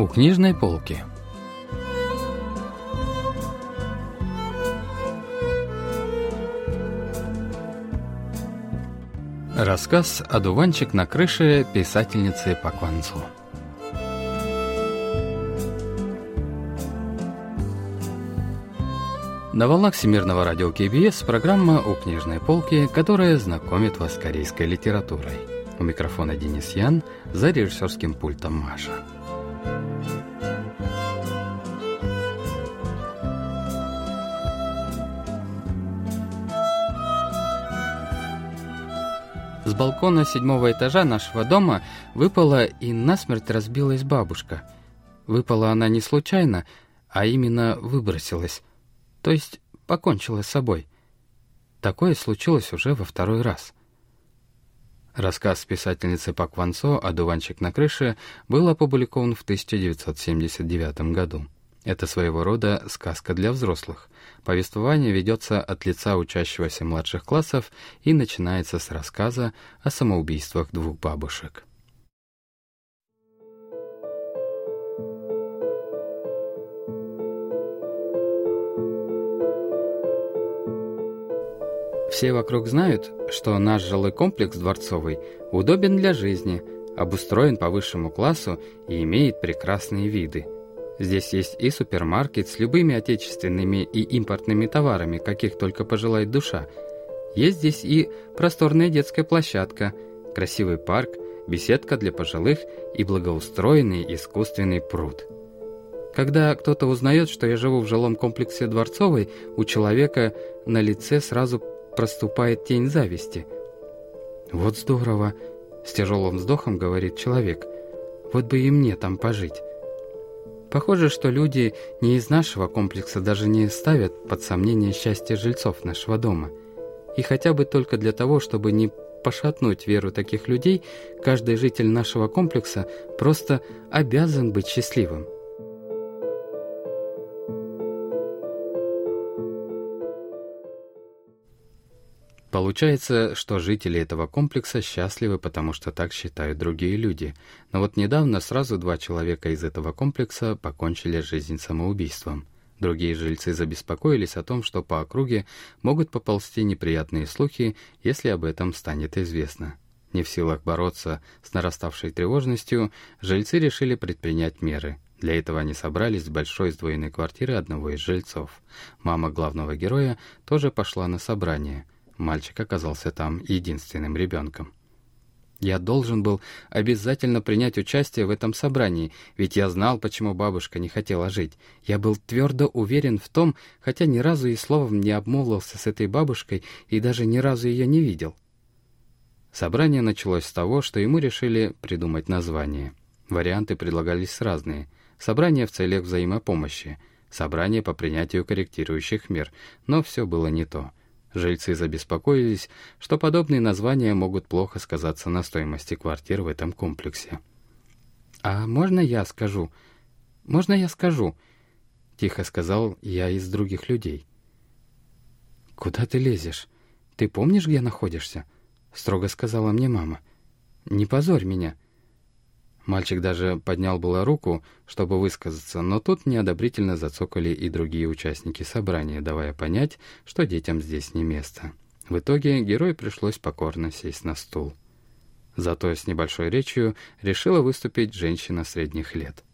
У книжной полки. Рассказ «Одуванчик на крыше» писательницы Пакванцу. На волнах Всемирного радио КБС программа «У книжной полки», которая знакомит вас с корейской литературой. У микрофона Денис Ян, за режиссерским пультом Маша. Балкона седьмого этажа нашего дома выпала и насмерть разбилась бабушка. Выпала она не случайно, а именно выбросилась. То есть покончила с собой. Такое случилось уже во второй раз. Рассказ писательницы Пак Ван Со «Одуванчик на крыше» был опубликован в 1979 году. Это своего рода сказка для взрослых. Повествование ведется от лица учащегося младших классов и начинается с рассказа о самоубийствах двух бабушек. Все вокруг знают, что наш жилой комплекс дворцовый удобен для жизни, обустроен по высшему классу и имеет прекрасные виды – Здесь есть и супермаркет с любыми отечественными и импортными товарами, каких только пожелает душа. Есть здесь и просторная детская площадка, красивый парк, беседка для пожилых и благоустроенный искусственный пруд. Когда кто-то узнает, что я живу в жилом комплексе Дворцовой, у человека на лице сразу проступает тень зависти. «Вот здорово!» — с тяжелым вздохом говорит человек. «Вот бы и мне там пожить». Похоже, что люди не из нашего комплекса даже не ставят под сомнение счастье жильцов нашего дома. И хотя бы только для того, чтобы не пошатнуть веру таких людей, каждый житель нашего комплекса просто обязан быть счастливым. Получается, что жители этого комплекса счастливы, потому что так считают другие люди. Но вот недавно сразу два человека из этого комплекса покончили жизнь самоубийством. Другие жильцы забеспокоились о том, что по округе могут поползти неприятные слухи, если об этом станет известно. Не в силах бороться с нараставшей тревожностью, жильцы решили предпринять меры. Для этого они собрались в большой сдвоенной квартиры одного из жильцов. Мама главного героя тоже пошла на собрание – Мальчик оказался там единственным ребенком. Я должен был обязательно принять участие в этом собрании, ведь я знал, почему бабушка не хотела жить. Я был твердо уверен в том, хотя ни разу и словом не обмолвился с этой бабушкой и даже ни разу ее не видел. Собрание началось с того, что ему решили придумать название. Варианты предлагались разные. Собрание в целях взаимопомощи, собрание по принятию корректирующих мер, но все было не то — Жильцы забеспокоились, что подобные названия могут плохо сказаться на стоимости квартир в этом комплексе. «А можно я скажу? Можно я скажу?» — тихо сказал я из других людей. «Куда ты лезешь? Ты помнишь, где находишься?» — строго сказала мне мама. «Не позорь меня». Мальчик даже поднял было руку, чтобы высказаться, но тут неодобрительно зацокали и другие участники собрания, давая понять, что детям здесь не место. В итоге герою пришлось покорно сесть на стул. Зато с небольшой речью решила выступить женщина средних лет.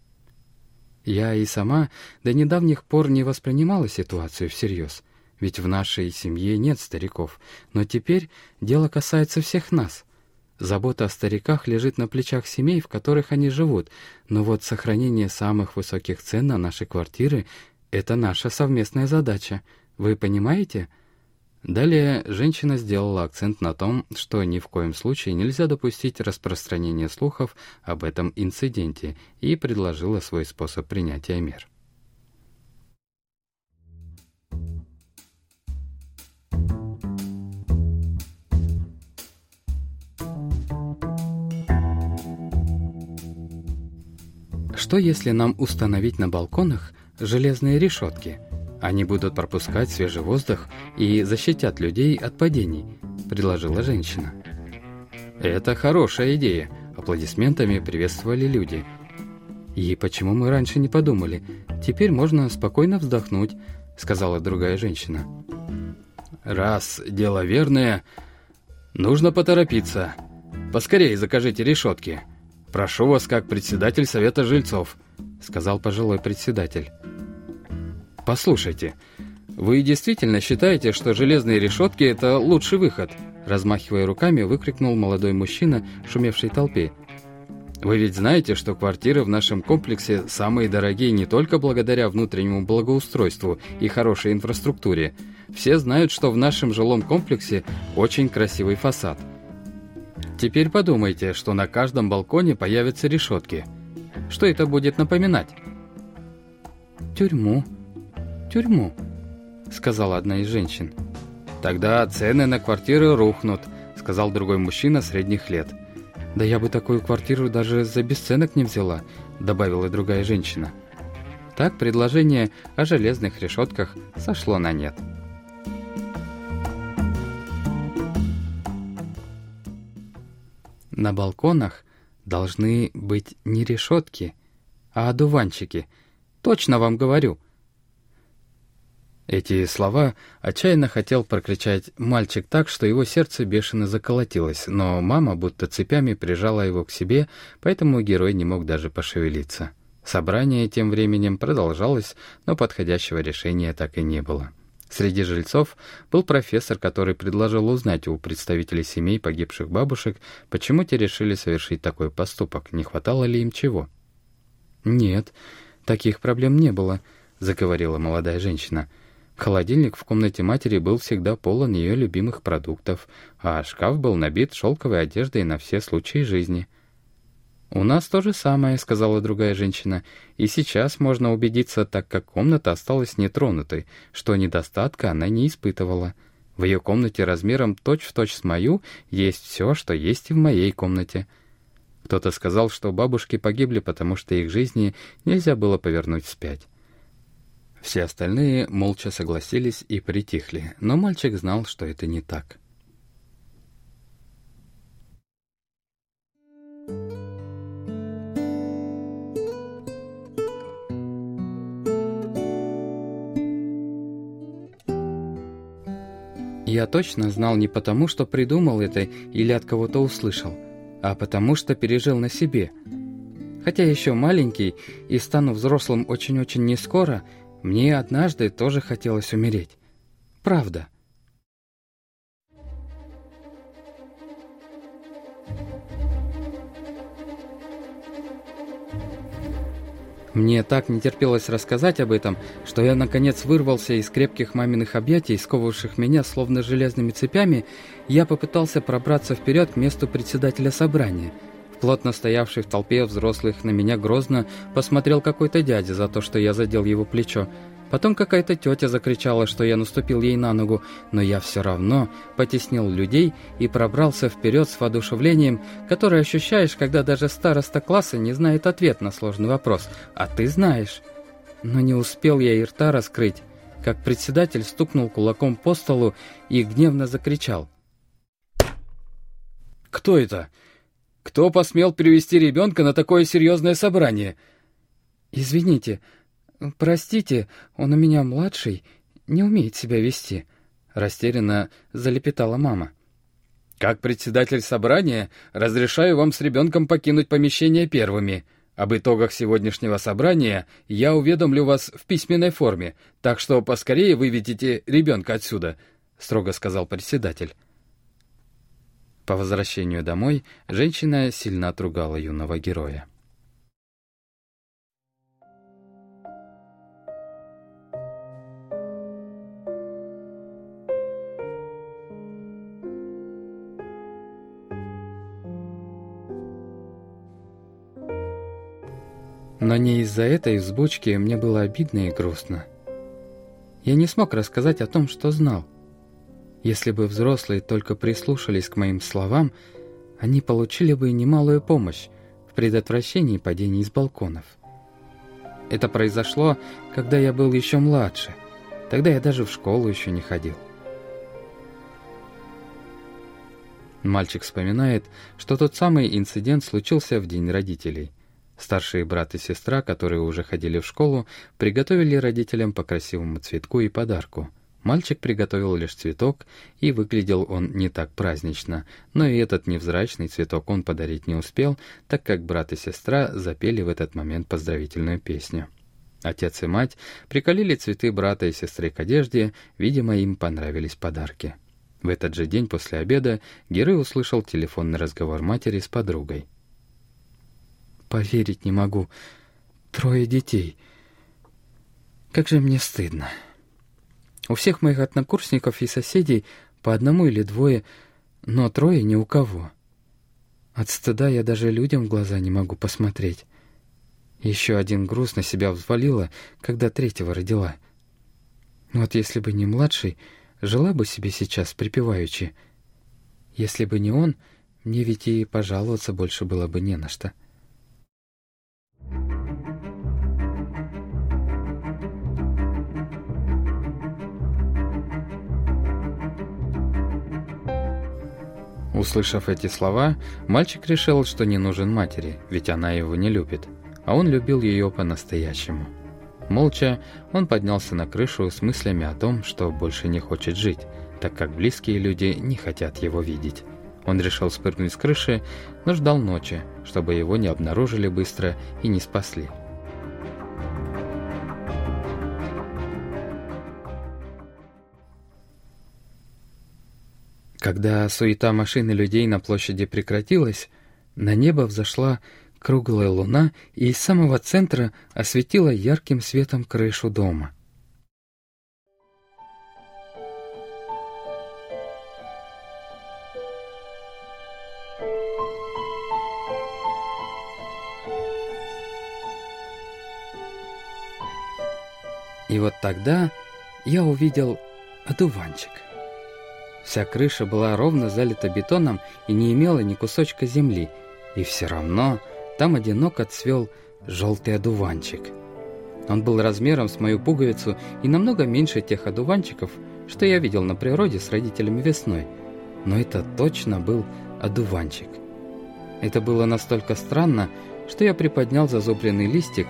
Я и сама до недавних пор не воспринимала ситуацию всерьез, ведь в нашей семье нет стариков, но теперь дело касается всех нас. Забота о стариках лежит на плечах семей, в которых они живут, но вот сохранение самых высоких цен на наши квартиры — это наша совместная задача. Вы понимаете? Далее женщина сделала акцент на том, что ни в коем случае нельзя допустить распространения слухов об этом инциденте и предложила свой способ принятия мер. Что если нам установить на балконах железные решетки? Они будут пропускать свежий воздух и защитят людей от падений, предложила женщина. Это хорошая идея. Аплодисментами приветствовали люди. «И почему мы раньше не подумали? Теперь можно спокойно вздохнуть», — сказала другая женщина. «Раз дело верное, нужно поторопиться. Поскорее закажите решетки. Прошу вас, как председатель Совета жильцов», — сказал пожилой председатель. «Послушайте, вы действительно считаете, что железные решетки — это лучший выход?» Размахивая руками, выкрикнул молодой мужчина, шумевшей толпе. Вы ведь знаете, что квартиры в нашем комплексе самые дорогие не только благодаря внутреннему благоустройству и хорошей инфраструктуре. Все знают, что в нашем жилом комплексе очень красивый фасад. Теперь подумайте, что на каждом балконе появятся решетки. Что это будет напоминать? «Тюрьму, тюрьму», — сказала одна из женщин. «Тогда цены на квартиры рухнут», — сказал другой мужчина средних лет. «Да я бы такую квартиру даже за бесценок не взяла», — добавила другая женщина. Так предложение о железных решетках сошло на нет. На балконах должны быть не решетки, а одуванчики. Точно вам говорю. Эти слова отчаянно хотел прокричать мальчик так, что его сердце бешено заколотилось, но мама будто цепями прижала его к себе, поэтому герой не мог даже пошевелиться. Собрание тем временем продолжалось, но подходящего решения так и не было. Среди жильцов был профессор, который предложил узнать у представителей семей погибших бабушек, почему те решили совершить такой поступок, не хватало ли им чего. «Нет, таких проблем не было», — заговорила молодая женщина. — Холодильник в комнате матери был всегда полон ее любимых продуктов, а шкаф был набит шелковой одеждой на все случаи жизни. «У нас то же самое», — сказала другая женщина, «и сейчас можно убедиться, так как комната осталась нетронутой, что недостатка она не испытывала. В ее комнате размером точь-в-точь точь с мою есть все, что есть и в моей комнате». Кто-то сказал, что бабушки погибли, потому что их жизни нельзя было повернуть вспять. Все остальные молча согласились и притихли, но мальчик знал, что это не так. Я точно знал не потому, что придумал это или от кого-то услышал, а потому что пережил на себе. Хотя еще маленький и стану взрослым очень-очень нескоро, мне однажды тоже хотелось умереть. Правда. Мне так не терпелось рассказать об этом, что я наконец вырвался из крепких маминых объятий, сковывавших меня словно железными цепями, я попытался пробраться вперед к месту председателя собрания – Плотно стоявший в толпе взрослых на меня грозно посмотрел какой-то дядя за то, что я задел его плечо. Потом какая-то тетя закричала, что я наступил ей на ногу, но я все равно потеснил людей и пробрался вперед с воодушевлением, которое ощущаешь, когда даже староста класса не знает ответ на сложный вопрос, а ты знаешь. Но не успел я и рта раскрыть, как председатель стукнул кулаком по столу и гневно закричал. «Кто это? Кто посмел привести ребенка на такое серьезное собрание?» «Извините, простите, он у меня младший, не умеет себя вести», — растерянно залепетала мама. «Как председатель собрания разрешаю вам с ребенком покинуть помещение первыми. Об итогах сегодняшнего собрания я уведомлю вас в письменной форме, так что поскорее выведите ребенка отсюда», — строго сказал председатель. По возвращению домой женщина сильно отругала юного героя. Но не из-за этой взбучки мне было обидно и грустно. Я не смог рассказать о том, что знал — если бы взрослые только прислушались к моим словам, они получили бы немалую помощь в предотвращении падений с балконов. Это произошло, когда я был еще младше. Тогда я даже в школу еще не ходил. Мальчик вспоминает, что тот самый инцидент случился в день родителей. Старшие брат и сестра, которые уже ходили в школу, приготовили родителям по красивому цветку и подарку. Мальчик приготовил лишь цветок, и выглядел он не так празднично, но и этот невзрачный цветок он подарить не успел, так как брат и сестра запели в этот момент поздравительную песню. Отец и мать приколили цветы брата и сестры к одежде, видимо, им понравились подарки. В этот же день после обеда Герой услышал телефонный разговор матери с подругой. «Поверить не могу. Трое детей. Как же мне стыдно. У всех моих однокурсников и соседей по одному или двое, но трое ни у кого. От стыда я даже людям в глаза не могу посмотреть. Еще один груз на себя взвалила, когда третьего родила. Вот если бы не младший, жила бы себе сейчас припеваючи. Если бы не он, мне ведь и пожаловаться больше было бы не на что. Услышав эти слова, мальчик решил, что не нужен матери, ведь она его не любит, а он любил ее по-настоящему. Молча он поднялся на крышу с мыслями о том, что больше не хочет жить, так как близкие люди не хотят его видеть. Он решил спрыгнуть с крыши, но ждал ночи, чтобы его не обнаружили быстро и не спасли. Когда суета машин и людей на площади прекратилась, на небо взошла круглая луна и из самого центра осветила ярким светом крышу дома. И вот тогда я увидел одуванчик. Вся крыша была ровно залита бетоном и не имела ни кусочка земли, и все равно там одиноко цвел желтый одуванчик. Он был размером с мою пуговицу и намного меньше тех одуванчиков, что я видел на природе с родителями весной. Но это точно был одуванчик. Это было настолько странно, что я приподнял зазубренный листик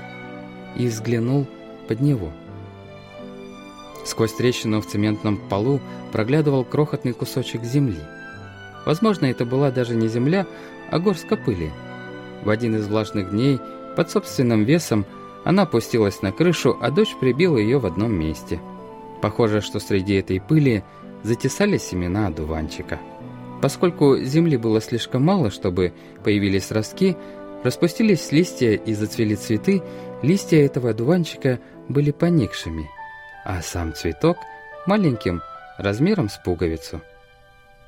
и взглянул под него – Сквозь трещину в цементном полу проглядывал крохотный кусочек земли. Возможно, это была даже не земля, а горстка пыли. В один из влажных дней, под собственным весом, она опустилась на крышу, а дождь прибил ее в одном месте. Похоже, что среди этой пыли затесали семена одуванчика. Поскольку земли было слишком мало, чтобы появились ростки, распустились листья и зацвели цветы, листья этого одуванчика были поникшими – а сам цветок маленьким, размером с пуговицу.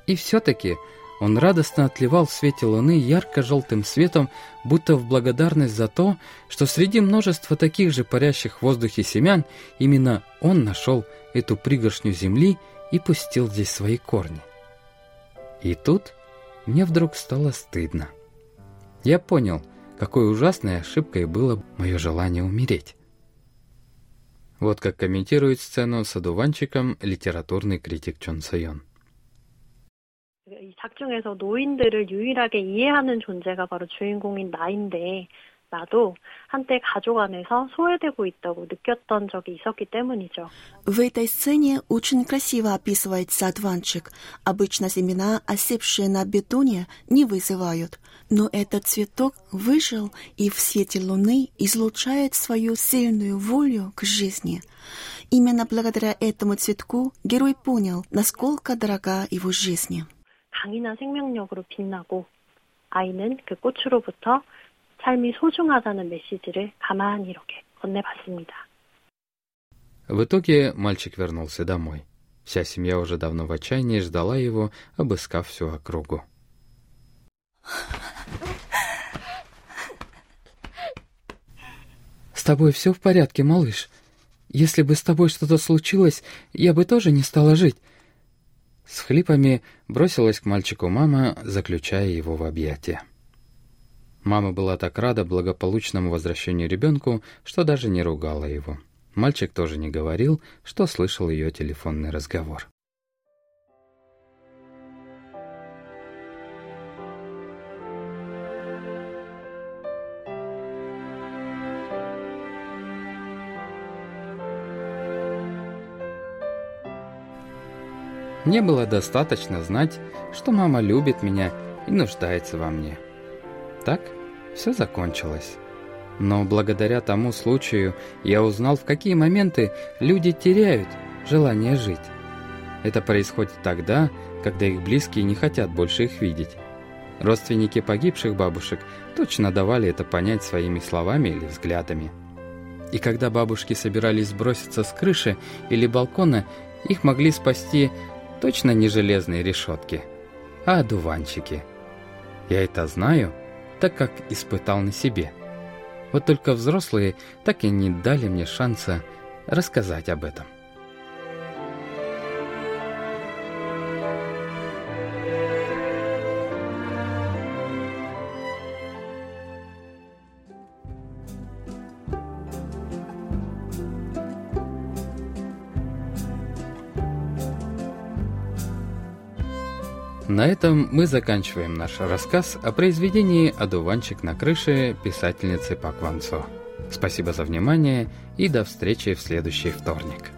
И все-таки он радостно отливал в свете луны ярко-желтым светом, будто в благодарность за то, что среди множества таких же парящих в воздухе семян именно он нашел эту пригоршню земли и пустил здесь свои корни. И тут мне вдруг стало стыдно. Я понял, какой ужасной ошибкой было мое желание умереть. Вот как комментирует сцену с одуванчиком литературный критик Чон Сайон. 이 В этой сцене очень красиво описывается одуванчик. Обычно семена, осевшие на бетоне, не вызывают но этот цветок выжил и в свете луны излучает свою сильную волю к жизни. Именно благодаря этому цветку герой понял, насколько дорога его жизнь. 강인한 생명력으로 빛나고 아이는 그 꽃으로부터 삶이 소중하다는 메시지를 가만히 이렇게 건네봤습니다. В итоге мальчик вернулся домой. Вся семья уже давно в отчаянии ждала его, обыскав всю округу. «С тобой все в порядке, малыш? Если бы с тобой что-то случилось, я бы тоже не стала жить». С хлипами бросилась к мальчику мама, заключая его в объятия. Мама была так рада благополучному возвращению ребенку, что даже не ругала его. Мальчик тоже не говорил, что слышал ее телефонный разговор. Мне было достаточно знать, что мама любит меня и нуждается во мне. Так все закончилось. Но благодаря тому случаю я узнал, в какие моменты люди теряют желание жить. Это происходит тогда, когда их близкие не хотят больше их видеть. Родственники погибших бабушек точно давали это понять своими словами или взглядами. И когда бабушки собирались броситься с крыши или балкона, их могли спасти точно не железные решетки, а одуванчики. Я это знаю, так как испытал на себе. Вот только взрослые так и не дали мне шанса рассказать об этом. На этом мы заканчиваем наш рассказ о произведении «Одуванчик на крыше» писательницы Пак Ван Со. Спасибо за внимание и до встречи в следующий вторник.